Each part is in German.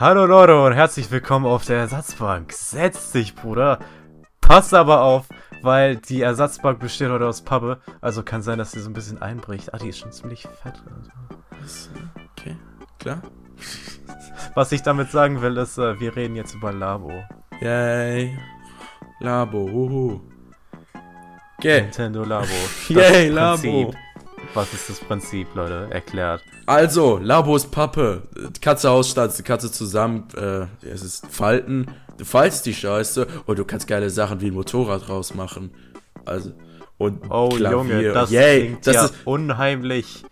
Hallo Leute und herzlich willkommen auf der Ersatzbank. Setz dich, Bruder. Pass aber auf, weil die Ersatzbank besteht heute aus Pappe. Also kann sein, dass sie so ein bisschen einbricht. Ah, die ist schon ziemlich fett. Also. Okay, klar. Was ich damit sagen will, ist, äh, wir reden jetzt über Labo. Yay. Labo, huhu. Okay. Nintendo Labo. Yay. Labo. Was ist das Prinzip, Leute? Erklärt. Also, Labo ist Pappe. Katze ausstanzen, Katze zusammen, äh, es ist Falten. Du faltest die Scheiße und du kannst geile Sachen wie ein Motorrad rausmachen. Also, und Oh Klavier. Junge, das Yay, klingt das ja ist unheimlich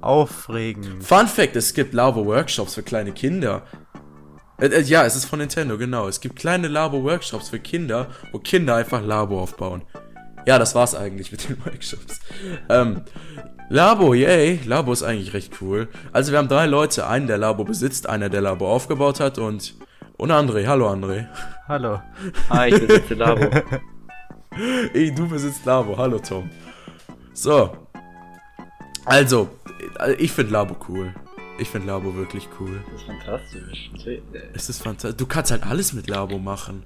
aufregend. Fun Fact, es gibt Labo-Workshops für kleine Kinder. Äh, äh, ja, es ist von Nintendo, genau. Es gibt kleine Labo-Workshops für Kinder, wo Kinder einfach Labo aufbauen. Ja, das war's eigentlich mit den Workshops. Ähm, Labo, yay. Labo ist eigentlich recht cool. Also wir haben drei Leute, einen der Labo besitzt, einer der Labo aufgebaut hat und und André. Hallo André. Hallo. Hi, ich besitze Labo. Ey, du besitzt Labo. Hallo Tom. So. Also, ich finde Labo cool. Ich finde Labo wirklich cool. Das ist fantastisch. Es ist fantastisch. Du kannst halt alles mit Labo machen.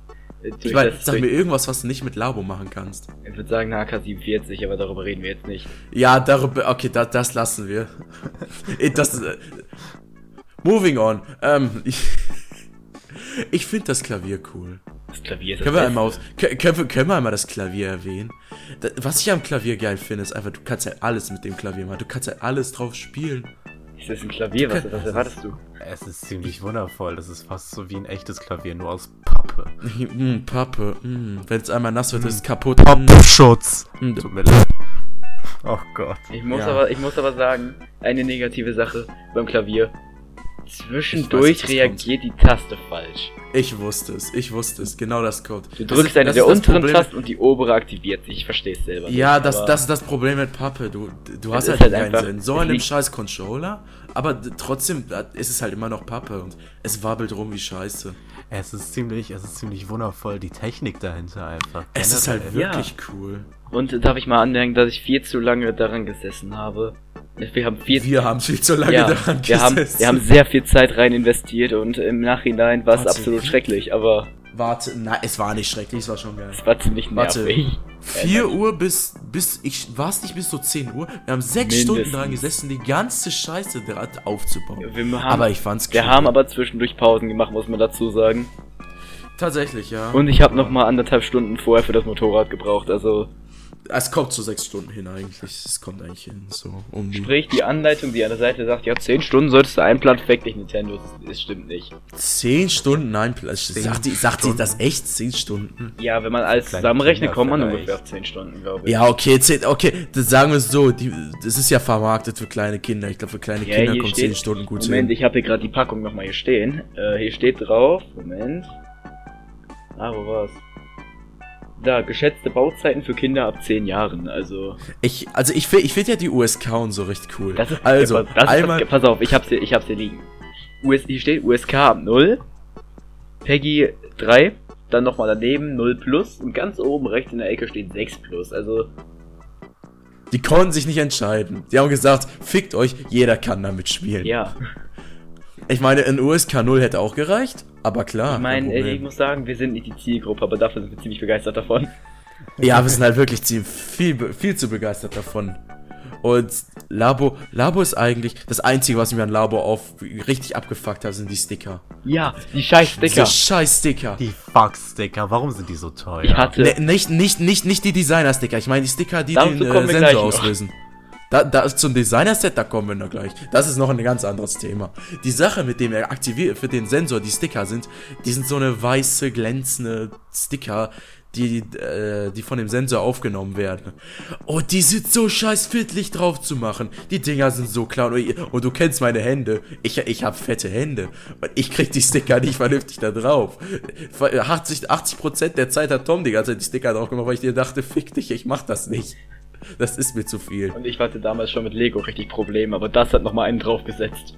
Ich meine, sag mir irgendwas, was du nicht mit Labo machen kannst. ich würde sagen eine AK-47, aber darüber reden wir jetzt nicht. Ja, darüber. Okay, da, das lassen wir. Das. Äh, moving on. Ähm, ich. Ich finde das Klavier cool. Das Klavier ist Können wir, das einmal aus, können, wir- können wir einmal das Klavier erwähnen? Da, was ich am Klavier geil finde, ist einfach, du kannst halt alles mit dem Klavier machen. Du kannst halt alles drauf spielen. Ist das ein Klavier? Was, was erwartest du? Es ist ziemlich wundervoll. Das ist fast so wie ein echtes Klavier, nur aus Pappe. Mm, Pappe. Mm, Wenn es einmal nass wird, Mm. ist es kaputt. Pappenschutz. Mm, Tut mir leid. Oh Gott. Ich muss, Ja. aber, ich muss aber sagen, eine negative Sache beim Klavier. Zwischendurch weiß, reagiert die Taste falsch. Ich wusste es, ich wusste es. Genau das kommt. Du drückst eine das der unteren Problem- Tasten und die obere aktiviert sich. Ich verstehe es selber. Ja, nicht, das, das ist das Problem mit Pappe. Du, du hast halt, halt keinen Sinn. So es in einem liegt- scheiß Controller, aber trotzdem ist es halt immer noch Pappe und es wabbelt rum wie Scheiße. Es ist ziemlich, es ist ziemlich wundervoll, die Technik dahinter einfach. Es ist halt Generell. Ja. wirklich cool. Und darf ich mal anmerken, dass ich viel zu lange daran gesessen habe. Wir haben viel Wir haben viel zu lange ja, daran wir haben, gesessen. wir haben sehr viel Zeit rein investiert und im Nachhinein war es Warte. absolut schrecklich, aber Warte, nein, es war nicht schrecklich, es war schon geil. es war ziemlich Warte. nervig. 4 Uhr bis, bis, ich, war es nicht bis so 10 Uhr? Wir haben 6 Mindestens. Stunden dran gesessen, die ganze Scheiße dran aufzubauen. Wir haben, aber ich fand's cool. wir haben aber zwischendurch Pausen gemacht, muss man dazu sagen. Tatsächlich, ja. Und ich habe noch mal anderthalb Stunden vorher für das Motorrad gebraucht. Also es kommt zu 6 Stunden hin eigentlich. Es kommt eigentlich hin, so um die sprich die Anleitung, die an der Seite sagt, ja 10 Stunden solltest du einplanen, fick dich Nintendo. Das, stimmt nicht. 10 Stunden, nein, Sagt die, sagt die das echt? 10 Stunden? Ja, wenn man alles zusammenrechnet, kommt man vielleicht. ungefähr auf 10 Stunden, glaube ich. Ja, okay, 10, okay, das sagen wir es so, die, das ist ja vermarktet für kleine Kinder. Ich glaube, für kleine Ja, Kinder kommt steht- 10 Stunden gut Moment, hin. ich habe hier gerade die Packung nochmal hier stehen. Äh, hier steht drauf, Moment. Ah, wo war's? Da, geschätzte Bauzeiten für Kinder ab 10 Jahren, also. Ich, also ich, find- ich finde ja die USK und so recht cool. Das ist, also, ja, das einmal, ist, pass auf, ich hab's hier, ich hab's hier liegen. US, hier steht USK ab 0, Peggy 3, dann nochmal daneben 0 plus und ganz oben rechts in der Ecke steht 6 plus, also. die konnten sich nicht entscheiden. Die haben gesagt, fickt euch, jeder kann damit spielen. Ja, Ich meine, ein USK 0 hätte auch gereicht, aber klar. ich meine, ich muss sagen, wir sind nicht die Zielgruppe, aber dafür sind wir ziemlich begeistert davon. Ja, wir sind halt wirklich ziemlich viel, be- viel zu begeistert davon. Und Labo, Labo ist eigentlich das Einzige, was mir an Labo auf richtig abgefuckt hat, sind die Sticker. Ja, die scheiß Sticker. Diese scheiß Sticker. Die Fuck-Sticker, warum sind die so teuer? Ich hatte, Ne, nicht, nicht, nicht, nicht die Designer-Sticker. Ich meine die Sticker, die Dazu den äh, Sensor noch. Da, da, zum Designer-Set, da kommen wir noch gleich. Das ist noch ein ganz anderes Thema. Die Sache, mit dem er aktiviert, für den Sensor die Sticker sind, die sind so eine weiße, glänzende Sticker, die, äh, die von dem Sensor aufgenommen werden. Und die sind so scheiß fittlich drauf zu machen. Die Dinger sind so klar. Und, und du kennst meine Hände. Ich, ich habe fette Hände. Und ich krieg die Sticker nicht vernünftig da drauf. 80, 80% der Zeit hat Tom die ganze Zeit die Sticker drauf gemacht, weil ich dir dachte, fick dich, ich mach das nicht. Das ist mir zu viel. und ich hatte damals schon mit Lego richtig Probleme, aber das hat nochmal einen draufgesetzt.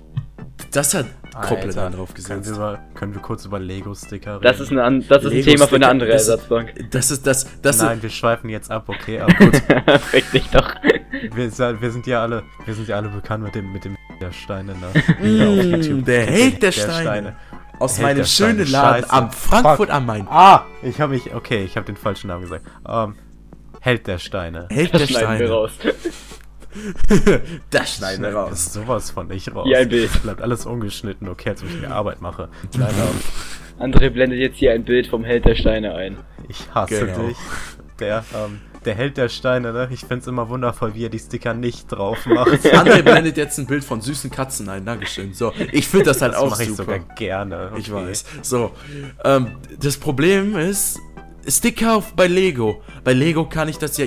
Das hat komplett einen drauf Können wir, gesetzt. über, können wir kurz über Lego-Sticker reden? Das ist, eine, an- das ist ein Thema für eine andere das ist- Ersatzbank. Das ist das, das Nein, wir schweifen jetzt ab, okay? Aber gut, Fick dich doch. wir, sind- wir sind ja alle, wir sind ja alle bekannt mit dem, mit dem der Steine, ne? Mm, der Held der Steine. aus meinem schönen Laden scheiße. am Frankfurt Fuck. am Main. Ah, ich habe mich, okay, ich habe den falschen Namen gesagt. Ähm, Held der Steine. Held der Das schneiden wir Steine. raus. Das schneiden wir raus. Ist sowas von nicht raus. Hier ein Bild. Bleibt alles ungeschnitten, okay, als ob ich mir Arbeit mache. Nein, André blendet jetzt hier ein Bild vom Held der Steine ein. ich hasse Genau. dich. Der, ähm, der Held der Steine, ne? Ich find's immer wundervoll, wie er die Sticker nicht drauf macht. André blendet jetzt ein Bild von süßen Katzen ein. Dankeschön. So, ich finde das halt Das auch mache ich super. sogar gerne. Ich okay. weiß. So, ähm, das Problem ist, Sticker auf, bei Lego. Bei Lego kann ich das ja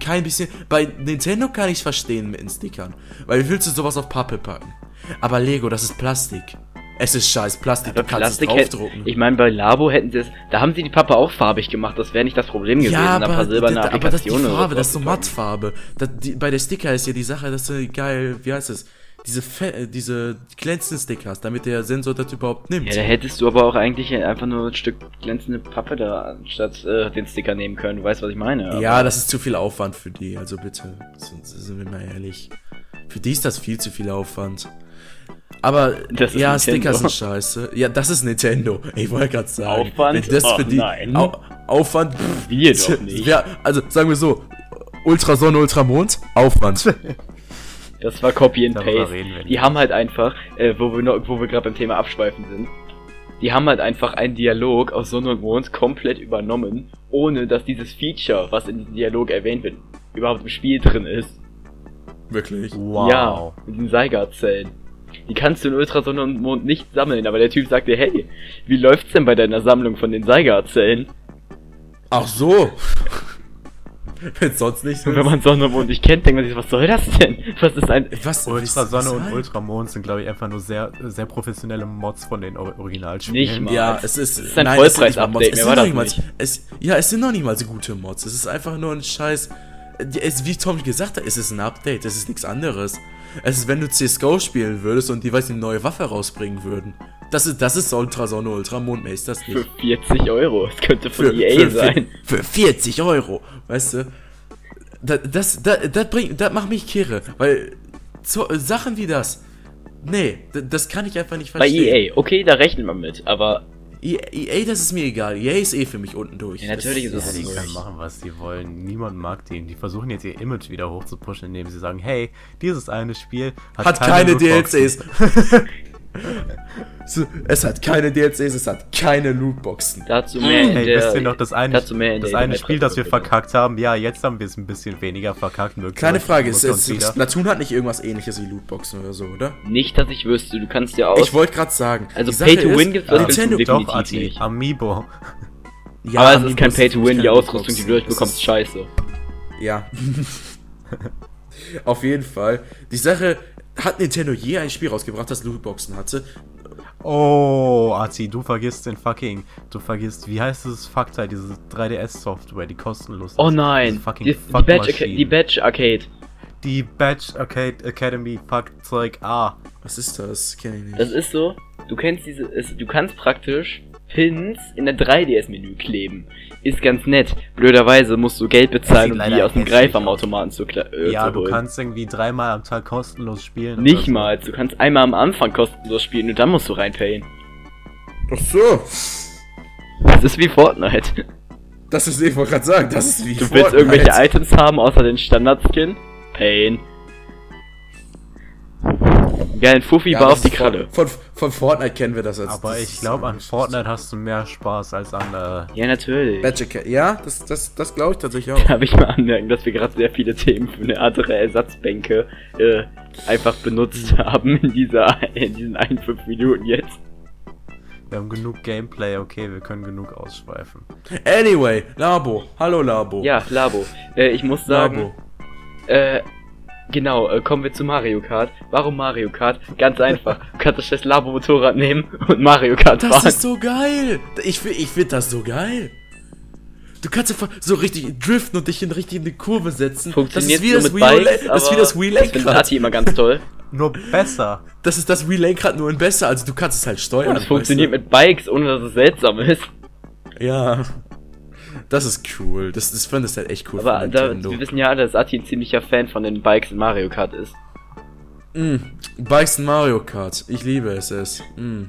kein bisschen. Bei Nintendo kann ich verstehen mit den Stickern. Weil wie willst du sowas auf Pappe packen? Aber Lego, das ist Plastik. Es ist scheiß Plastik, Aber du kannst Plastik es draufdrucken. ich meine, bei Labo hätten sie es, da haben sie die Pappe auch farbig gemacht, das wäre nicht das Problem gewesen. ja, ein paar aber, aber das ist die Farbe, das ist so. Mattfarbe. Das, die, bei der Sticker ist ja die Sache, dass du geil, wie heißt es? Diese, Fe äh, diese glänzenden Sticker hast, damit der Sensor das überhaupt nimmt. Ja, da hättest du aber auch eigentlich einfach nur ein Stück glänzende Pappe da anstatt äh, den Sticker nehmen können. Du weißt, was ich meine. aber- Ja, das ist zu viel Aufwand für die, also bitte. Sind, sind wir mal ehrlich. Für die ist das viel zu viel Aufwand. Aber Das ist ja, Nintendo. Sticker sind scheiße. Ja, das ist Nintendo. Ich wollte gerade sagen. Aufwand? Wenn das Oh, für die nein. Au Aufwand. pff, Wir doch nicht. Ja, also sagen wir so. Ultrasonne, Ultramond, Aufwand. Das war Copy and Darüber Paste. reden wir Die haben halt einfach, äh, wo wir noch, wo wir gerade beim Thema Abschweifen sind, die haben halt einfach einen Dialog aus Sonne und Mond komplett übernommen, ohne dass dieses Feature, was in diesem Dialog erwähnt wird, überhaupt im Spiel drin ist. Wirklich. Wow. Ja, mit den Seigar-Zellen. Die kannst du in Ultrasonne und Mond nicht sammeln, aber der Typ sagt dir, hey, wie läuft's denn bei deiner Sammlung von den Seigar-Zellen? Ach so. Wenn sonst nicht so Und wenn man Sonne und Mond nicht kennt, denkt man sich, was soll das denn? Was ist ein... Was? Ultrasonne und? Ultramond sind, glaube ich, einfach nur sehr, sehr professionelle Mods von den Or Originalspielen. Nicht mal. Ja, es ist, Es ist ein Vollpreis-Update, Mods. Es mehr sind war noch das nicht mal, nicht. es, ja, es sind noch nicht mal so gute Mods. Es ist einfach nur ein Scheiß. Es, wie Tom gesagt hat, es ist ein Update. Es ist nichts anderes. Es ist, wenn du CSGO spielen würdest und die, weiß eine neue Waffe rausbringen würden. Das ist, das ist Ultrasonne, Ultramond, mehr ist das Für nicht. 40 Euro. Das könnte von EA sein. Für, für 40 Euro, weißt du? Das, das, das, das bringt, das macht mich kirre, weil so, Sachen wie das, nee, das, kann ich einfach nicht Bei verstehen. EA, okay, da rechnet man mit, aber EA, EA, das ist mir egal. EA ist eh für mich unten durch. Ja, natürlich Das- ist Ja, es die so. können machen, was sie wollen. Niemand mag den. Die versuchen jetzt ihr Image wieder hochzupushen, indem sie sagen, hey, dieses eine Spiel hat, Hat keine, Lootboxen. DLCs. es hat keine DLCs, es hat keine Lootboxen. dazu mehr in Hey, der... wisst ihr noch, das eine, dazu mehr in das der eine E3 Spiel, das wir verkackt haben? Ja, jetzt haben wir es ein bisschen weniger verkackt. Kleine Frage, ist, ist, wieder. Splatoon hat nicht irgendwas ähnliches wie Lootboxen oder so, oder? Nicht, dass ich wüsste, du kannst ja aus... Ich wollte gerade sagen. Also die Sache Pay to Win ist, gibt's was Nintendo, Doch, Ati, nicht. Amiibo. ja, aber es ist kein sind Pay to Win, keine die Ausrüstung, die du durchbekommst, Es ist scheiße. ist- Ja. Auf jeden Fall. Die Sache, hat Nintendo je ein Spiel rausgebracht, das Lootboxen hatte? Oh, Ati, du vergisst den fucking. Du vergisst, wie heißt dieses Fuckteil, diese 3DS-Software, die kostenlos ist. Oh nein, fucking die, die, Fuck Badge Arca- Machine. die Badge Arcade. Die Badge Arcade Academy Fuckzeug A. Was ist das? Kenn ich nicht. Das ist so, du kennst diese, es, du kannst praktisch Pins in der 3DS-Menü kleben. Ist ganz nett. Blöderweise musst du Geld bezahlen, um die aus dem hässlich Greifer am Automaten zu, äh, ja, zu du holen. kannst irgendwie dreimal am Tag kostenlos spielen. Nicht so. mal, du kannst einmal am Anfang kostenlos spielen und dann musst du reinpayen. Ach so. Das ist wie Fortnite. Das ist, ich wollte gerade sagen, das ist wie Du willst Fortnite. irgendwelche Items haben, außer den Standard-Skin? Pain. Geilen Fuffi Ja, war auf die ist von- Kralle. Von, von Fortnite kennen wir das als. Aber das ich glaube, an Fortnite hast du mehr Spaß als an. Äh, Ja, natürlich. Academy. Ja, das, das, das glaube ich tatsächlich auch. Darf ich mal anmerken, dass wir gerade sehr viele Themen für eine andere Ersatzbänke äh, einfach benutzt haben in dieser in diesen ein, fünf Minuten jetzt. wir haben genug Gameplay, okay, wir können genug ausschweifen. Anyway, Labo. Hallo Labo. Ja, Labo. Äh, ich muss sagen, Labo. äh, genau, äh, kommen wir zu Mario Kart. Warum Mario Kart? Ganz einfach. Du kannst das scheiß Labo-Motorrad nehmen und Mario Kart Das fahren. ist so geil. Ich, ich finde das so geil. Du kannst einfach so richtig driften und dich in richtig in die Kurve setzen. Funktioniert das ist wie so das mit Wii, Bikes, das ist wie aber das Wii Das Lenkrad. Ati immer ganz toll. Nur besser. Das ist das Wii Lenkrad nur in besser. Also du kannst es halt steuern. Und es funktioniert weißt mit Bikes, ohne dass es seltsam ist. du? Ja. Das ist cool. Das, das fand ich halt echt cool Aber da, wir wissen ja alle, dass Ati ein ziemlicher Fan von den Bikes in Mario Kart ist. Mm, Bikes in Mario Kart. Ich liebe es. es. Mm.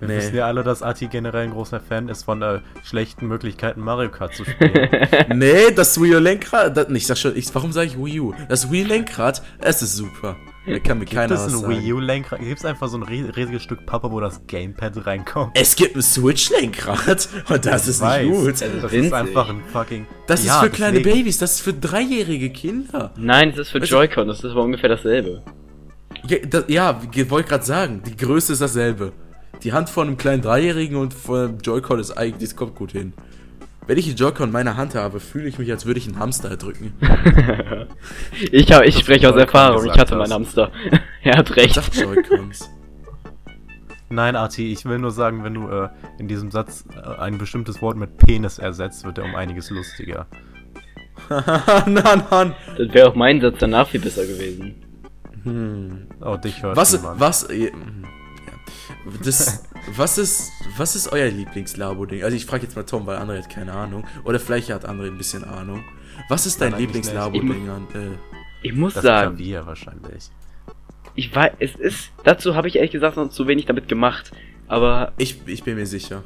Wir Nee. wissen ja alle, dass Ati generell ein großer Fan ist von äh, schlechten Möglichkeiten, Mario Kart zu spielen. Nee, das Wii U-Lenkrad, das- ich sag schon, ich, warum sage ich Wii U? Das Wii U-Lenkrad, es ist super. Da kann mir Gibt keiner es was ein sagen. Wii U-Lenkrad? Gibt es einfach so ein ries- riesiges Stück Pappe, wo das Gamepad reinkommt? Es gibt ein Switch-Lenkrad und das ist weiß. nicht gut. Also- Das winzig. ist einfach ein fucking. Das Ja, ist für kleine deswegen. Babys, das ist für dreijährige Kinder. Nein, das ist für du- Joy-Con, das ist aber ungefähr dasselbe. Ja, das, ja ich wollte gerade sagen, die Größe ist dasselbe. Die Hand von einem kleinen Dreijährigen und von einem Joy-Con ist eigentlich, das kommt gut hin. Wenn ich einen Joy-Con in meiner Hand habe, fühle ich mich, als würde ich einen Hamster erdrücken. Ich, hab, ich spreche aus Erfahrung, ich hatte hast. meinen Hamster. er hat recht. sag Joy-Cons. Nein, Arti, ich will nur sagen, wenn du äh, in diesem Satz äh, ein bestimmtes Wort mit Penis ersetzt, wird er um einiges lustiger. Nein, Mann. Das wäre auch mein Satz danach viel besser gewesen. Hm. Oh, dich hört Was, niemand. was, äh, hm. Das, was ist, was ist euer Lieblings-Labo-Ding? Also ich frage jetzt mal Tom, weil André hat keine Ahnung. Oder vielleicht hat André ein bisschen Ahnung. Was ist dein. Lieblings-Labo-Ding? an- Äh, Ich muss Das sagen, Klavier wahrscheinlich. ich weiß, es ist, dazu habe ich ehrlich gesagt noch zu wenig damit gemacht. Aber, ich, ich bin mir sicher.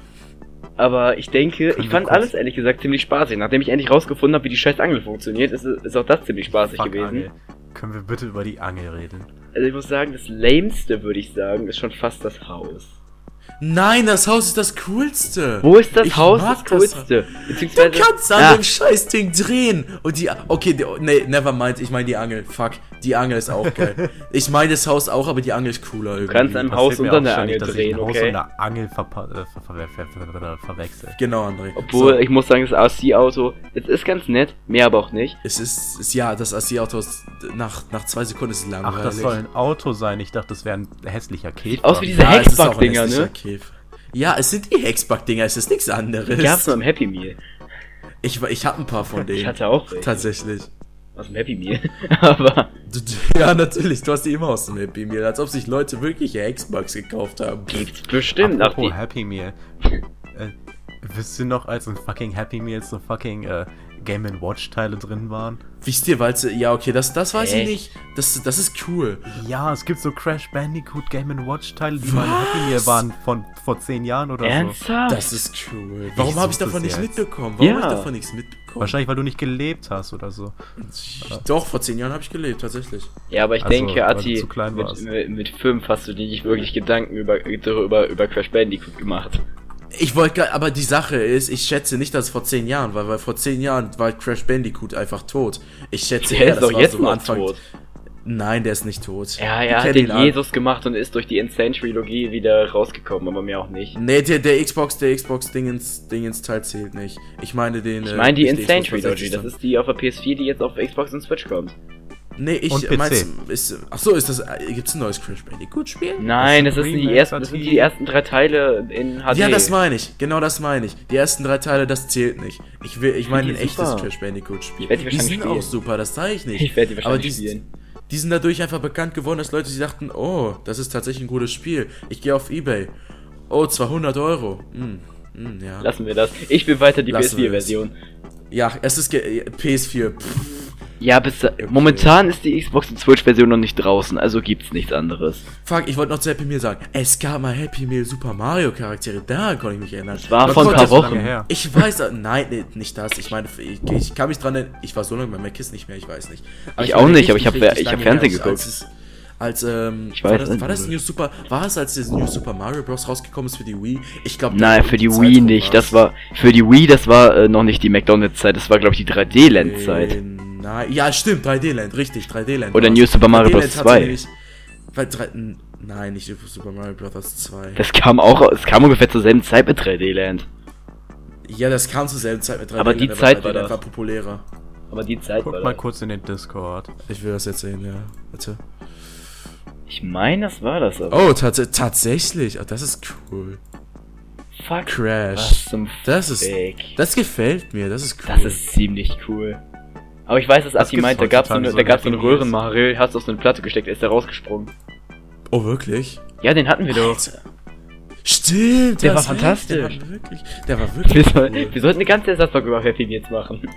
Aber ich denke, ich fand alles ehrlich gesagt ziemlich spaßig. Nachdem ich endlich rausgefunden habe, wie die scheiß Angel funktioniert, ist, ist auch das ziemlich spaßig Fuck, gewesen. Angel. Können wir bitte über die Angel reden? Also ich muss sagen, das Lameste, würde ich sagen, ist schon fast das Haus. Nein, das Haus ist das Coolste. Wo ist das Ich Haus das das- Coolste? Du Beziehungsweise. kannst an Ah, dem Scheißding drehen. Und die. Okay, die, nee, never mind. Ich meine die Angel. Fuck. Die Angel ist auch geil. ich meine das Haus auch, aber die Angel ist cooler irgendwie. kannst Passiert Haus unter auch der Angel drehen, ein Haus okay? und eine Angel äh, ver ver ver ver ver verwechsel. Genau, André. Obwohl, So, ich muss sagen, das RC-Auto, es ist ganz nett, mehr aber auch nicht. es ist, ist. Ja, das AC-Auto ist. Nach, nach zwei Sekunden ist langweilig. Ach, das soll ein Auto sein. Ich dachte, das wäre ein hässlicher Käfer. Aus wie diese Ja, hässlicher ne? Käfer. Ja, es sind die Hexbug-Dinger, es ist nichts anderes. Die gab's nur im Happy Meal. Ich, ich hab ein paar von denen. Ich hatte auch welche. Tatsächlich. Aus dem Happy Meal. aber. Ja, natürlich, du hast die immer aus dem Happy Meal, als ob sich Leute wirklich Hexbugs gekauft haben. Gibt's bestimmt. Apropos die, Happy Meal. Äh, wisst ihr noch, als in fucking Happy Meals so fucking äh, Game Watch Teile drin waren? Wisst ihr, weil sie, ja, okay, das, das weiß ich Echt? nicht. Das, das ist cool. Ja, es gibt so Crash Bandicoot Game Watch Teile, die mal in Happy Meal waren von vor zehn Jahren oder so. ernsthaft? Das ist cool. Warum habe ich davon nichts mitbekommen? Warum Ja. habe ich davon nichts mitbekommen? Wahrscheinlich, weil du nicht gelebt hast oder so. Doch, vor zehn Jahren habe ich gelebt, tatsächlich. ja, aber ich Also, denke, Ati, mit, mit, mit fünf hast du dir nicht wirklich Gedanken über, über, über Crash Bandicoot gemacht. Ich wollte, aber die Sache ist, ich schätze nicht, dass es vor zehn Jahren war, weil vor zehn Jahren war Crash Bandicoot einfach tot. Ich schätze Der eher, ist das doch jetzt so Anfang. tot. Nein, der ist nicht tot. Ja, er hat den. Jesus gemacht und ist durch die Insane Trilogie wieder rausgekommen, aber mir auch nicht. Nee, der, der Xbox, der Xbox Dingens, Teil zählt nicht. Ich meine den. Ich meine die nicht Insane Xbox Trilogy, das 360. ist die auf der PS4, die jetzt auf Xbox und Switch kommt. Nee, ich Und PC. mein's, ist, ach so, ist das, äh, gibt's ein neues Crash Bandicoot Spiel? Nein, Das das, ein die ersten, das sind die ersten drei Teile in HD. Ja, das meine ich. Genau das meine ich. Die ersten drei Teile, das zählt nicht. Ich will, ich meine ein echtes super. Crash Bandicoot Spiel. Ich werd die die sind auch spielen. super, das sage ich nicht. Ich werde die Aber wahrscheinlich die, spielen. die sind dadurch einfach bekannt geworden, dass Leute sich dachten, oh, das ist tatsächlich ein gutes Spiel. Ich gehe auf Ebay. Oh, 200 Euro. Hm, hm, ja. Lassen wir das. Ich will weiter die Lassen wir das. PS4-Version. Ja, es ist ge- PS4. Pff, Ja, bis momentan ist die Xbox und Switch-Version noch nicht draußen, also gibt's nichts anderes. Fuck, ich wollte noch zu Happy Meal sagen. Es gab mal Happy Meal Super Mario Charaktere. Daran konnte ich mich erinnern. Das war vor ein paar Wochen. her. Ich weiß, äh, nein, nee, nicht das. Ich meine, ich, ich kann mich dran erinnern. Ich war so lange bei Mac nicht mehr, ich weiß nicht. Aber Ich meine, auch nicht, aber ich richtig, hab- ich Fernsehen her, geguckt. Als, es- als ähm, Ich war, das, war das wo New Super, war es als das New Super Mario Bros. rausgekommen ist für die Wii? Ich glaube, Nein, für die Wii nicht. Das war für die Wii, das war äh, noch nicht die McDonald's-Zeit, das war glaube ich die 3D-Land-Zeit. Äh, nein, ja, stimmt, 3D-Land, richtig, 3D-Land. Oder. New Super Mario Bros. 3D-Land hatte 2. nämlich- Weil drei, nein, nicht Super Mario Bros. 2. Das kam auch, es kam ungefähr zur selben Zeit mit 3D-Land. Ja, das kam zur selben Zeit mit 3D. Aber die Land, Zeit 3D war das. war populärer. Aber die Zeit Guck war mal das. kurz in den Discord. Ich will das jetzt sehen, ja. Warte. Ich meine, das war das aber. Oh, tats tatsächlich. Oh, das ist cool. fuck. Crash. Was zum Das ist. Das gefällt mir, das ist cool. Das ist ziemlich cool. Aber ich weiß, dass Das gibt's meint, da gab's so eine, so da gab's so in einen. Röhrenmario, hast auf so eine Platte gesteckt, ist der rausgesprungen. Oh, wirklich? Ja, den hatten wir doch. Alter. Stimmt, Der war fantastisch. Der war wirklich. Der war Wir, wirklich. soll, cool. wir sollten eine ganze Ersatzbank über Happy Meals machen.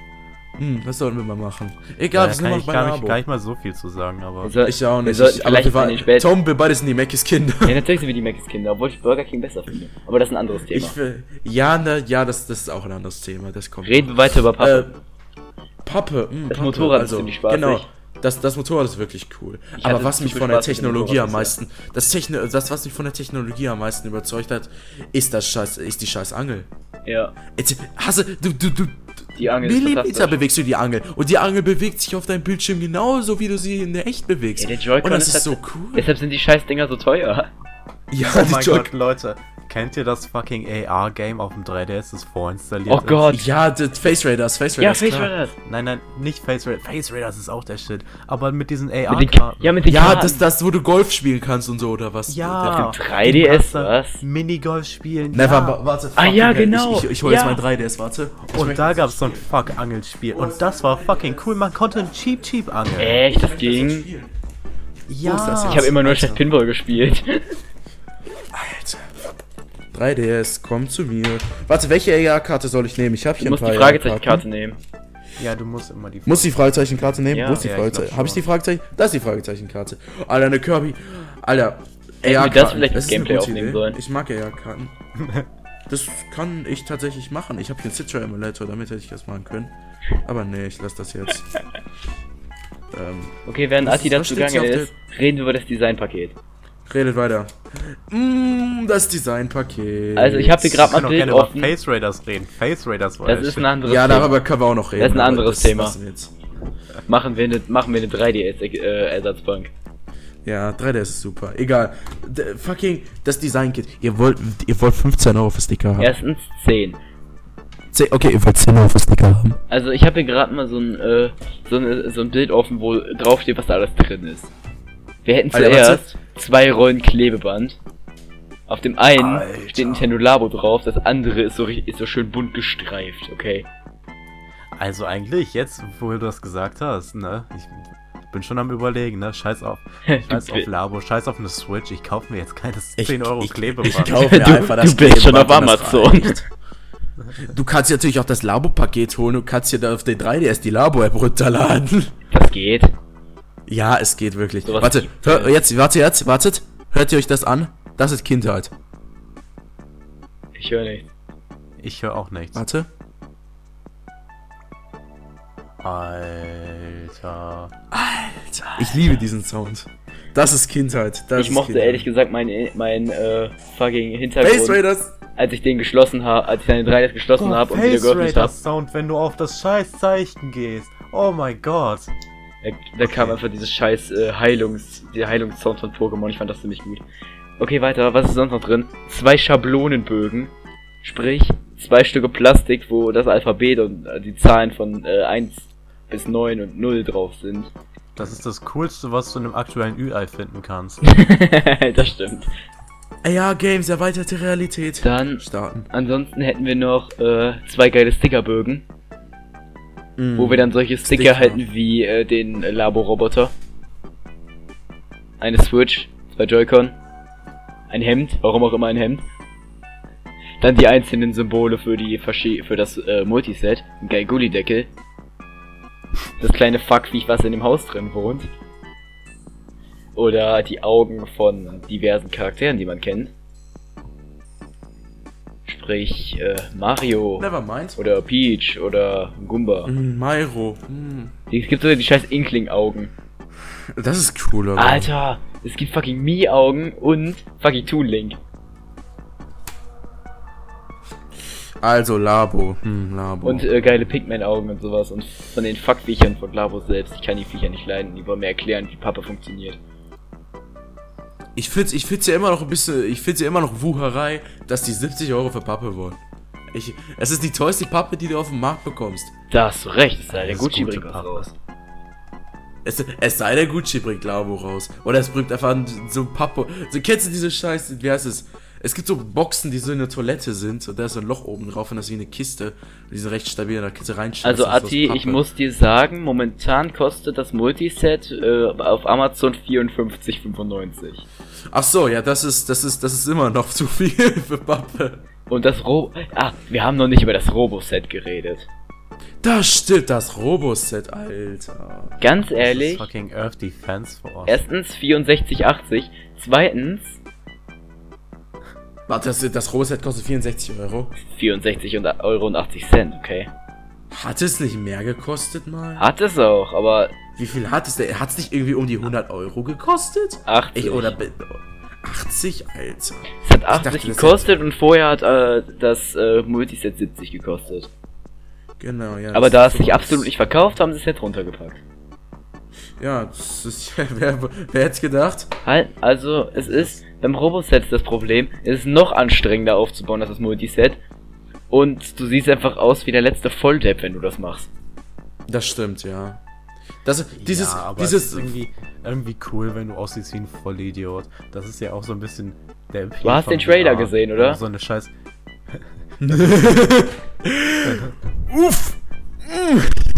Hm, was sollen wir mal machen? Egal, da wir sind kann immer ich noch bei gar Labo. nicht, gar nicht mal so viel zu sagen, aber. Also, Ich auch wir nicht. sollten Ich, aber wir waren, späten- Tom, wir beide sind die Mackis Kinder. Ja, natürlich sind wir die Mackis Kinder, obwohl ich Burger King besser finde. Aber das ist ein anderes Thema. Ich will, ja, ne, ja, das, das ist auch ein anderes Thema. Das kommt. Reden wir weiter über Pappe. Äh, Pappe. mh, Das Pappe, Motorrad ist ziemlich spaßig. Genau. Das, das Motorrad ist wirklich cool. Ich Aber was mich von der Technologie am meisten, das, Techno, das, was mich von der Technologie am meisten überzeugt hat, ist das Scheiß, ist die scheiß Angel. ja, Jetzt, hasse, du, du, du, die Angel Millimeter bewegst du die Angel. Und die Angel bewegt sich auf deinem Bildschirm genauso, wie du sie in der echt bewegst. Ja, der Joy-Con Und das ist ist so halt- cool. Deshalb sind die scheiß Dinger so teuer. Ja, Oh die mein Gott, Leute. Kennt ihr das fucking AR-Game auf dem 3DS, das vorinstalliert Oh ist? Gott. Ja, das Face Raiders, Face Ja, Raiders. Face klar. Raiders. Nein, nein, nicht Face Raiders. Face Raiders ist auch der Shit. Aber mit diesen Mit den, AR-Karten. ja, mit den Ja, das, das, wo du Golf spielen kannst und so, oder was? Ja. Auf dem 3DS, Du kannst da was? Minigolf spielen. Never, ja. wa- warte. Ah, ja, hell. genau. Ich, ich, ich hol Ja. jetzt mein 3DS, warte. Ich Und da gab's so ein Fuck-Angelspiel. Und das war fucking cool. Man konnte ein Cheap-Cheap angeln. Echt, das ging. ja. Ich habe immer nur scheiß Pinball gespielt. Alter. 3DS, komm zu mir. Warte, welche AR-Karte soll ich nehmen? Ich habe hier Du musst ein die paar Fragezeichenkarte AR-Karten. nehmen. Ja, du musst immer die. Muss die Fragezeichenkarte nehmen? Ja. Wo ist die Ja, ich Fragezeichen? Habe ich die Fragezeichen? Das ist die Fragezeichenkarte. Alter, eine Kirby. Alter. AR-Karten. das vielleicht eine Gameplay aufnehmen Idee. sollen? Ich mag AR-Karten. Das kann ich tatsächlich machen. Ich habe hier einen Citra Emulator, damit hätte ich das machen können. Aber nee, ich lasse das jetzt. ähm, Okay, während Ati dazu gegangen ist, reden wir über das Designpaket. Redet weiter. Mm, das Designpaket. Also, ich habe hier gerade mal auch Bild gerne über offen. Face Raiders reden. Face Raiders war Das ist ein anderes Ja, Thema. darüber können wir auch noch reden. Das ist ein anderes Thema. Machen wir eine, machen wir eine 3DS-Ersatzbank. Ja, 3DS ist super. Egal. D fucking das Design-Kit. Ihr wollt, ihr wollt 15 Euro für Sticker haben. Erstens 10. Zeh- Okay, ihr wollt 10 Euro für Sticker haben. Also ich habe hier gerade mal so ein, äh, so, eine, so ein Bild offen, wo draufsteht, was da alles drin ist. Wir hätten zuerst zwei Rollen Klebeband. Auf dem einen Alter. steht Nintendo Labo drauf, das andere ist so, richtig- ist so schön bunt gestreift, okay? Also eigentlich, jetzt, wo du das gesagt hast, ne? Ich bin schon am überlegen, ne? Scheiß auf. Scheiß auf Labo, scheiß auf eine Switch. Ich kaufe mir jetzt keine Ich- 10 Euro ich- Klebeband. Ich kaufe mir Du- einfach das du bist schon auf und Amazon. Du kannst dir natürlich auch das Labo-Paket holen. Du kannst dir da auf den 3DS die Labo-App runterladen. Das geht. Ja, es geht wirklich. Sowas Warte, hör, jetzt, warte jetzt, wartet. Hört ihr euch das an? Das ist Kindheit. Ich höre nichts. Ich höre auch nichts. Warte. Alter. Ich liebe diesen Sound. Das ist Kindheit. Das ich ist mochte Kindheit. ehrlich gesagt mein, mein äh, fucking Hintergrund, Raiders. als ich den geschlossen habe, als ich seine 3DS geschlossen habe und wieder Face geöffnet habe. Sound, wenn du auf das scheiß Zeichen gehst. Oh mein Gott. Da, da kam einfach dieses scheiß äh, Heilungs, der Heilungssound von Pokémon. Ich fand das ziemlich gut. Okay, weiter. Was ist sonst noch drin? Zwei Schablonenbögen. Sprich, zwei Stücke Plastik, wo das Alphabet und äh, die Zahlen von äh, 1 bis 9 und 0 drauf sind. Das ist das Coolste, was du in einem aktuellen Ü-Ei finden kannst. das stimmt. Ja, Games, erweiterte Realität. Dann, Starten. ansonsten hätten wir noch äh, zwei geile Stickerbögen, Mm. wo wir dann solche Sticker, Sticker. hätten wie äh, den äh, Labo-Roboter. Eine Switch, zwei Joy-Con, ein Hemd, warum auch immer ein Hemd. Dann die einzelnen Symbole für die für das äh, Multiset, ein Geigulli-Deckel. Das kleine Fuckviech, was in dem Haus drin wohnt. Oder die Augen von diversen Charakteren, die man kennt. Sprich, äh, Mario. Never mind. Oder Peach oder Goomba. Mm, Myro. Mm. Es gibt sogar die scheiß Inkling-Augen. Das ist cool, aber. Alter, es gibt fucking Mii-Augen und fucking Toon Link. Also Labo. Hm, Labo. Und äh, geile Pigman-Augen und sowas. Und von den Fuckviechern von Labo selbst. Ich kann die Viecher nicht leiden. Die wollen mir erklären, wie Papa funktioniert. Ich find's, ich find's ja immer noch ein bisschen, ich find's ja immer noch Wucherei, dass die 70 Euro für Pappe wollen. Ich, es ist die teuerste Pappe, die du auf dem Markt bekommst. Da hast du recht, es sei denn, ist Gucci bringt was Pappe. raus. Es, es sei denn, Gucci bringt Labo raus. Oder es bringt einfach so ein Pappe. So, kennst du diese Scheiße, wie heißt es? Es gibt so Boxen, die so in der Toilette sind und da ist ein Loch oben drauf und das ist wie eine Kiste. Und die sind recht stabil, da kannst du reinscheißen. Also Atti, ich muss dir sagen, momentan kostet das Multiset äh, auf Amazon 54,95. Ach so, ja, das ist, das ist, das ist immer noch zu viel für Pappe. Und das Robo... Ah, wir haben noch nicht über das Robo-Set geredet. Das stimmt, das Roboset, Alter. Ganz Das ehrlich, ist fucking Earth Defense Force. erstens 64,80. Zweitens Warte, das, das Roboset kostet 64 Euro. 64 und Euro und 80 Cent, okay. Hat es nicht mehr gekostet mal? Hat es auch, aber Wie viel hat es denn? Hat es nicht irgendwie um die 100 Euro gekostet? 80. Ich, oder be- 80, Alter. es hat 80 dachte, gekostet und vorher hat äh, das äh, Multiset 70 gekostet. Genau, ja. Aber da es sich absolut nicht verkauft, haben sie es jetzt runtergepackt. Ja, das ist. wer, wer hätte gedacht? Halt, also es ist beim Roboset das Problem, es ist noch anstrengender aufzubauen als das Multiset. Und du siehst einfach aus wie der letzte Volldepp, wenn du das machst. Das stimmt, ja. Das, dieses, ja, aber dieses, es ist irgendwie, irgendwie cool, wenn du aussiehst wie ein Vollidiot. Das ist ja auch so ein bisschen der Du hast den Trailer gesehen, oder? So eine scheiß... uff!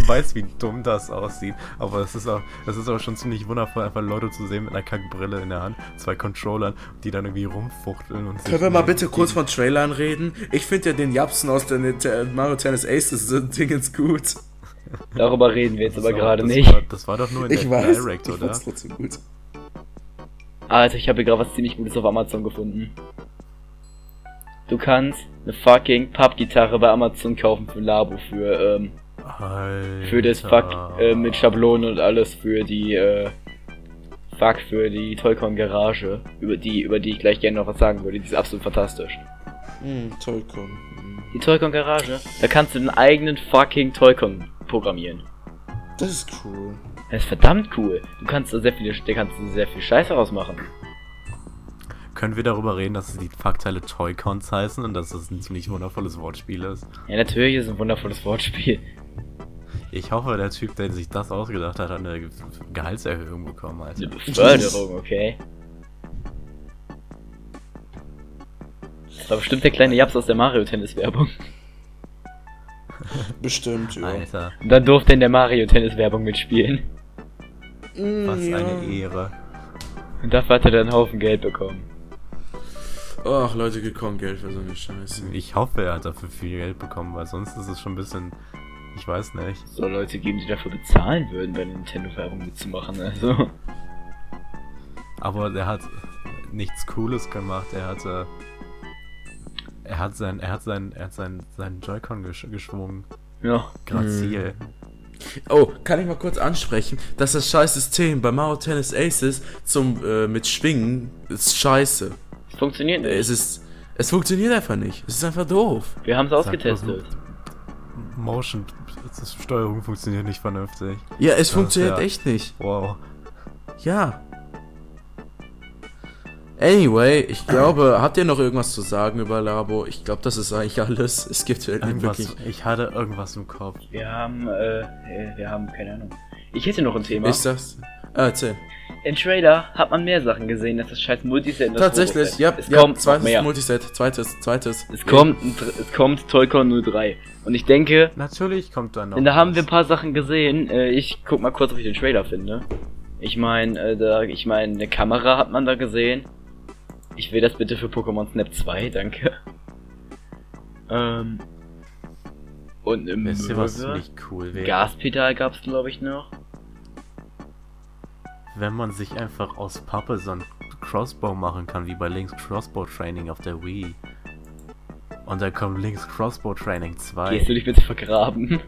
Ich weiß, wie dumm das aussieht, aber es ist auch, es ist auch schon ziemlich wundervoll, einfach Leute zu sehen mit einer Kackbrille in der Hand, zwei Controllern, die dann irgendwie rumfuchteln und Können wir mal bitte kurz von Trailern reden? Ich finde ja den Japsen aus der Nite- Mario Tennis Aces sind Dingens gut. Darüber reden wir jetzt Das aber gerade nicht. War, das war doch nur in Ich der weiß, Direct, ich oder? fand's trotzdem gut. Alter, ich habe hier gerade was ziemlich Gutes auf Amazon gefunden. Du kannst eine fucking Pappgitarre bei Amazon kaufen für Labo, für, ähm, für das Fuck, äh, mit Schablonen und alles für die, äh, Fuck, für die Toycon Garage, über die, über die ich gleich gerne noch was sagen würde, die ist absolut fantastisch. Hm, Tollcon. Hm. Die Toycon Garage, da kannst du den eigenen fucking Toycon programmieren. Das ist cool. Das ist verdammt cool. Du kannst da sehr viele, da kannst du sehr viel Scheiße rausmachen. Können wir darüber reden, dass die Fuckteile Toy-Cons heißen und dass das ein ziemlich wundervolles Wortspiel ist? Ja, natürlich ist ein wundervolles Wortspiel. Ich hoffe, der Typ, der sich das ausgedacht hat, hat eine Ge- Gehaltserhöhung bekommen, Alter. Eine Beförderung, okay. Das war bestimmt der kleine Japs aus der Mario Tennis Werbung. Bestimmt, ja. Alter, Und dann durfte er in der Mario Tennis Werbung mitspielen. Mm, was ja. eine Ehre. Und dafür hat er dann einen Haufen Geld bekommen. Ach, Leute, gekommen Geld für so eine Scheiße. Ich hoffe, er hat dafür viel Geld bekommen, weil sonst ist es schon ein bisschen. Ich weiß nicht. So Leute geben, die dafür bezahlen würden, bei der Nintendo Werbung mitzumachen, also. Aber er hat nichts Cooles gemacht. Er hatte. Er hat sein, er hat sein, er hat sein, seinen Joy-Con gesch geschwungen. Ja. Grazil. Oh, kann ich mal kurz ansprechen, dass das scheiß System bei Mario Tennis Aces zum äh, mit Schwingen ist scheiße. Funktioniert nicht. Es ist es funktioniert einfach nicht. Es ist einfach doof. Wir haben es ausgetestet. Motion, das Steuerung funktioniert nicht vernünftig. Ja, es Das funktioniert ja- echt nicht. Wow. Ja. Anyway, ich glaube, habt ihr noch irgendwas zu sagen über Labo? Ich glaube, das ist eigentlich alles. Es gibt Irgendwas, wirklich. ich hatte irgendwas im Kopf. Wir haben, äh, wir haben, keine Ahnung. Ich hätte noch ein Thema. Ich sag's. Ah, erzähl. Im Trailer hat man mehr Sachen gesehen, als das scheiß Multiset das Tatsächlich, ja, es ja kommt zweites mehr. Multiset, zweites, zweites. Es kommt, ein dr- es kommt Toycon 03. Und ich denke, Natürlich kommt dann noch. denn da haben wir ein paar Sachen gesehen. Äh, ich guck mal kurz, ob ich den Trailer finde. Ich meine, äh, da, ich meine, eine Kamera hat man da gesehen. Ich will das bitte für Pokémon Snap 2, danke. Ähm. Und im Wisst ihr, was nicht cool wäre? Gaspedal gab's, glaube ich, noch. Wenn man sich einfach aus Pappe so ein Crossbow machen kann, wie bei Link's Crossbow Training auf der Wii. Und dann kommt Link's Crossbow Training 2. Gehst du dich bitte vergraben?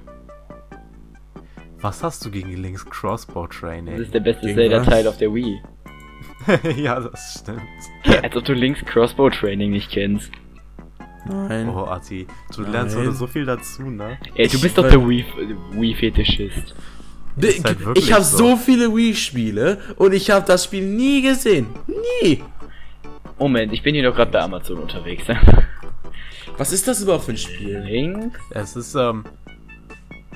Was hast du gegen Link's Crossbow Das Training? ist der beste Zelda-Teil auf der Wii. ja, das stimmt. Ja, als ob du Links Crossbow Training nicht kennst. Nein. Oh, Ati, du Nein. lernst heute so viel dazu, ne? Ey, du Ich bist doch will- der Wii- Wii-Fetischist. ist halt ich habe so. so. viele Wii-Spiele und ich habe das Spiel nie gesehen. Nie. Moment, ich bin hier doch gerade bei Amazon unterwegs. Was ist das überhaupt für ein Spiel? Links? Es ist, ähm,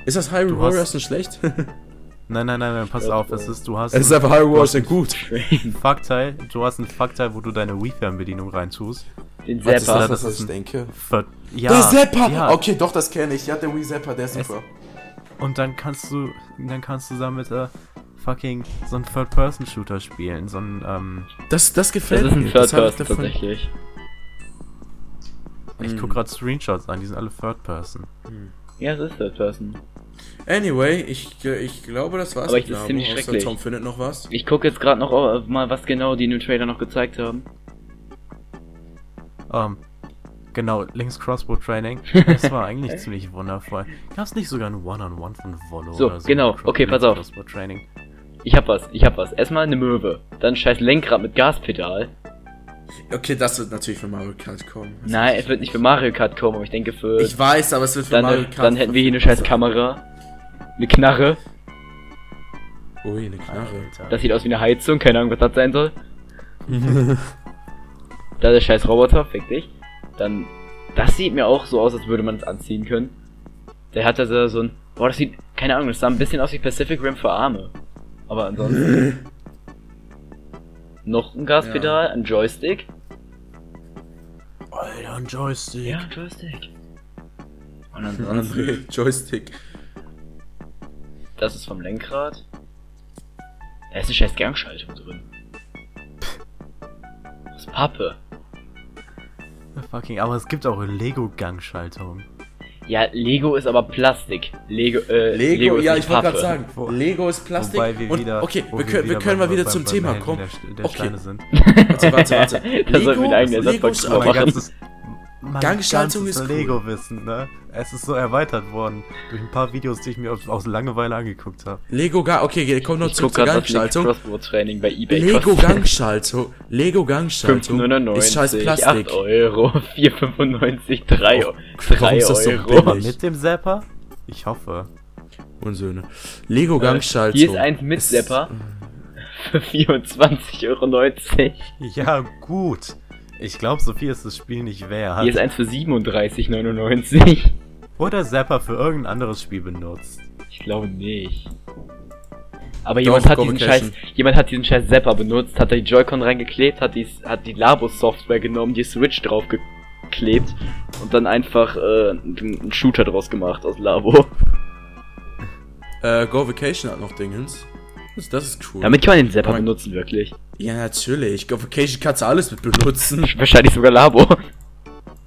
Ist das Hyrule Warriors nicht schlecht? nein, nein, nein, nein, pass auf, es ist, du hast es ist ein einfach Hyrule Warriors nicht gut. Fuckteil, du hast ein Fuckteil, wo du deine Wii-Fernbedienung reintust. Den Was ist Zapper. das, das was ist ich denke? Ver ja, der Zapper! Ja. Okay, doch, das kenne ich. Ja, der Wii Zapper, der ist Es- super. Und dann kannst du, dann kannst du damit äh, fucking so einen Third-Person-Shooter spielen, so ein, ähm, Das, das Das gefällt ist ein mir. Third das hab ich Person davon- tatsächlich. ich Mhm. guck grad Screenshots an, die sind alle Third-Person. Ja, es ist Third Person. Anyway, ich, ich glaube, das war's. Aber ich- ist ziemlich schrecklich. Tom findet noch was. Ich gucke jetzt gerade noch äh, mal, was genau die in dem Trailer noch gezeigt haben. Ähm, genau, links Crossbow Training. Das war eigentlich ziemlich wundervoll. Gab es nicht sogar ein One-on-One von Volo So, oder so? genau. Okay, pass auf. Crossbow Training. Ich hab was, ich hab was. Erstmal eine Möwe. Dann scheiß Lenkrad mit Gaspedal. Okay, das wird natürlich für Mario Kart kommen. Nein, es wird nicht für Mario Kart kommen, aber ich denke für. Ich weiß, aber es wird für dann, Mario Kart. dann hätten wir hier eine scheiß Kamera. Eine Knarre. Ui, eine Knarre. Alter. Das sieht aus wie eine Heizung, keine Ahnung, was das sein soll. da der scheiß Roboter, fick dich. Dann. Das sieht mir auch so aus, als würde man es anziehen können. Der hat also so ein. Boah, das sieht. Keine Ahnung, das sah ein bisschen aus wie Pacific Rim für Arme. Aber ansonsten. noch ein Gaspedal, ein Joystick. Alter, ein Joystick. Ja, Joystick. Und ansonsten. Joystick. Das ist vom Lenkrad. Da ist eine scheiß Gangschaltung drin. Das ist Pappe. Fucking, aber es gibt auch Lego-Gangschaltung. Ja, Lego ist aber Plastik. Lego, äh, Lego, ist ja, ich wollte gerade sagen, Wo- Lego ist Plastik. Wobei wir und, wieder, okay, wo wir können, wir können mal wieder zum Thema kommen. Der, der Okay. Sind. Warte, warte, warte. Da sollten wir eine eigene Lego ist aber ganzes, ganzes ist cool. Lego-Wissen, ne? Es ist so erweitert worden durch ein paar Videos, die ich mir aus, Langeweile angeguckt habe. Lego Gang, okay, komm noch zurück zur Gangschaltung. Training bei eBay Lego. Gangschaltung, Lego Gangschaltung 5,99, ist scheiß 8 Plastik. Euro, 4,95, 3 Oh, 3 warum ist das so Euro. billig? Aber mit dem Zapper? Ich hoffe. Und Söhne. Lego Äh, Gangschaltung. Hier ist eins mit Zapper für 24,90 Euro. Ja, gut. Ich glaube, so viel ist das Spiel nicht wert. Hier ist eins für 37,99. Oder Zapper für irgendein anderes Spiel benutzt. Ich glaube nicht. Aber Doch, jemand hat, diesen scheiß, jemand hat diesen scheiß Zapper benutzt, hat da die Joy-Con reingeklebt, hat die, hat die Labo-Software genommen, die Switch drauf geklebt und dann einfach äh, einen Shooter draus gemacht aus Labo. Äh, Go Vacation hat noch Dingens. Das, das ist cool. Damit kann man den Zapper Aber- benutzen, wirklich. ja, natürlich. Go Vacation kannst du alles mit benutzen. Wahrscheinlich sogar Labo.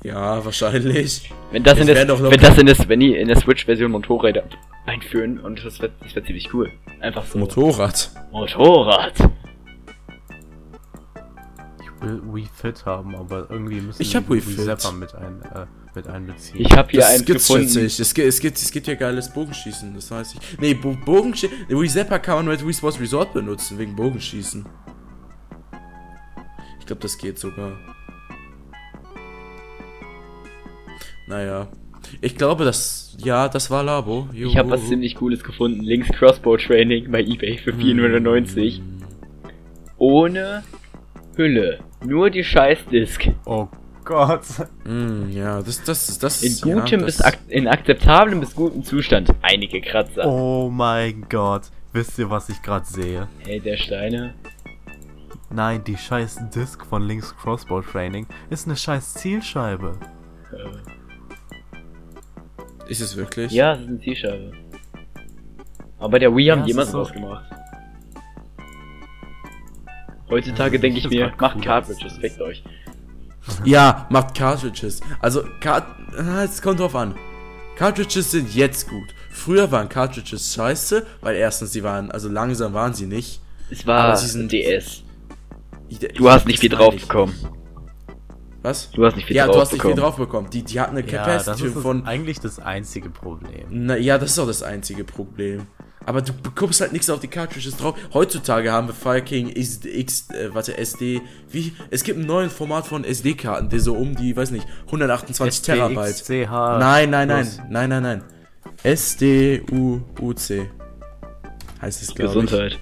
ja, wahrscheinlich. Wenn das, in noch wenn das in der, wenn die in der Switch-Version Motorräder einführen und das wird, das wird ziemlich cool. Einfach so. Motorrad. Motorrad. Ich will Wii Fit haben, aber irgendwie müssen Ich hab wir Wii Fit. Zapper mit, ein, äh, mit einbeziehen. Ich habe hier das eins gefunden. witzig. Es gibt, es, gibt, es gibt hier geiles Bogenschießen, das weiß ich. Nee, Bo Bogenschießen. Wii Zapper kann man mit Wii Sports Resort benutzen, wegen Bogenschießen. Ich glaube, das geht sogar. Naja. Ich glaube, das. Ja, das war Labo. Juhu. Ich habe was ziemlich cooles gefunden. Links Crossbow Training bei eBay für 490. Ohne Hülle. Nur die Scheißdisk. Oh Gott. Mm, ja, das, das, ist das. In ja, gutem das, bis ak in akzeptablem bis gutem Zustand. Einige Kratzer. Oh mein Gott. Wisst ihr, was ich gerade sehe? Hey, der Steine. Nein, die scheiß Disc von Links Crossbow Training ist eine scheiß Zielscheibe. Ist es wirklich? ja, das ist eine Zielscheibe. Aber bei der Wii haben Ja, die es immer ist sowas so- gemacht. Heutzutage Ja, denke ich mir, macht cool, Cartridges, fickt euch. Ja, macht Cartridges. Also, Cart ah, es kommt drauf an. Cartridges sind jetzt gut. Früher waren Cartridges scheiße, weil erstens, sie waren, also langsam waren sie nicht. Es war Aber sie sind- DS. Ich- Du hast nicht viel drauf ich. bekommen. Was? Du hast nicht viel ja, drauf du hast nicht viel drauf bekommen. Die, die hatten eine Ja, das Capacity ist das von. eigentlich das einzige Problem. Na, ja, das ist auch das einzige Problem. Aber du bekommst halt nichts auf die Cartridges drauf. Heutzutage haben wir Fire King X, X äh, warte, SD. Wie? Es gibt ein neues Format von SD-Karten, die so um die, weiß nicht, 128 Terabyte. SDXCH Nein, nein, nein, plus. nein, nein, nein. SDUUC. Heißt es, glaube ich. Gesundheit.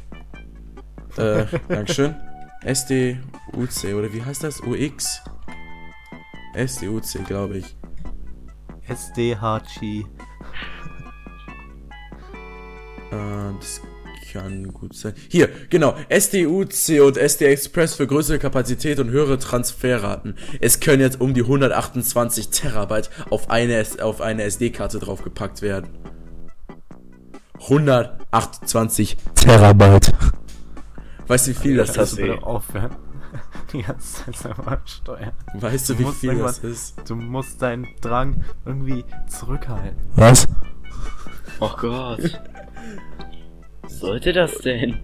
Äh, Dankeschön. SDUC, oder wie heißt das? UX? SDUC, glaube ich. SDHG. Äh, das kann gut sein. Hier, genau. SDUC und SD Express für größere Kapazität und höhere Transferraten. Es können jetzt um die 128 Terabyte auf eine, auf eine SD-Karte draufgepackt werden. 128 Terabyte. Weißt du, wie viel das das ist? aufhören. Die ganze Zeit selber steuern. Weißt du, Du wie viel das ist? Du musst deinen Drang irgendwie zurückhalten. Was? Oh Gott. Sollte das denn?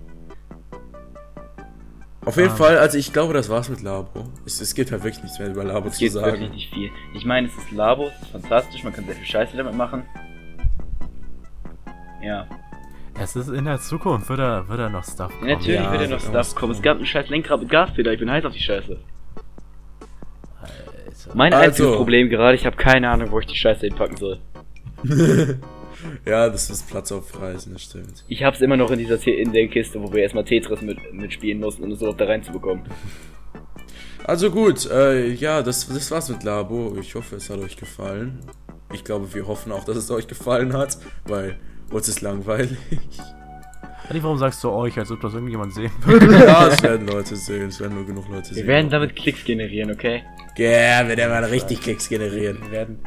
Auf jeden Ah. Fall, also ich glaube, das war's mit Labo. Es, es gibt halt wirklich nichts mehr über Labo Es zu geht sagen. wirklich nicht viel. Ich meine, es ist Labo, es ist fantastisch, man kann sehr viel Scheiße damit machen. Ja. Es ist in der Zukunft, wird da, wird da noch Stuff kommen. Ja, natürlich Ja, wird ja noch Stuff kommen. Es gab einen scheiß Lenkrad mit Gasfeder, ich bin heiß auf die Scheiße. Alter. Mein Also. einziges Problem gerade, ich habe keine Ahnung, wo ich die Scheiße hinpacken soll. ja, das ist Platz aufreißen, das stimmt. Ich hab's immer noch in dieser T in der Kiste, wo wir erstmal Tetris mit, mitspielen mussten, um es überhaupt da reinzubekommen. Also gut, äh, ja, das, das war's mit Labo. Ich hoffe, es hat euch gefallen. Ich glaube, wir hoffen auch, dass es euch gefallen hat, weil uns ist langweilig. Adi, warum sagst du euch, als ob das irgendjemand sehen würde? ja, es werden Leute sehen, es werden nur genug Leute sehen. Wir werden damit Klicks generieren, okay? Ja, wir werden mal richtig Klicks generieren. Wir werden.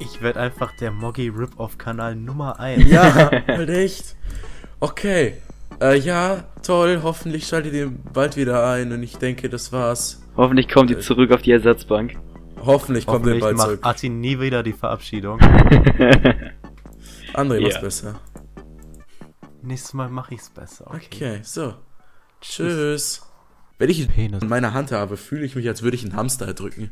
Ich werde einfach der Moggy Rip-Off-Kanal Nummer 1. Ja, halt echt. Okay. Äh, ja, toll. Hoffentlich schaltet ihr bald wieder ein und ich denke, das war's. Hoffentlich kommt ihr zurück auf die Ersatzbank. Hoffentlich kommt ihr bald macht zurück. Ati nie wieder die Verabschiedung. André, Ja. was besser. Nächstes Mal mache ich's besser. Okay, so. Tschüss. Wenn ich Penis. in meiner Hand habe, fühle ich mich, als würde ich einen Hamster erdrücken.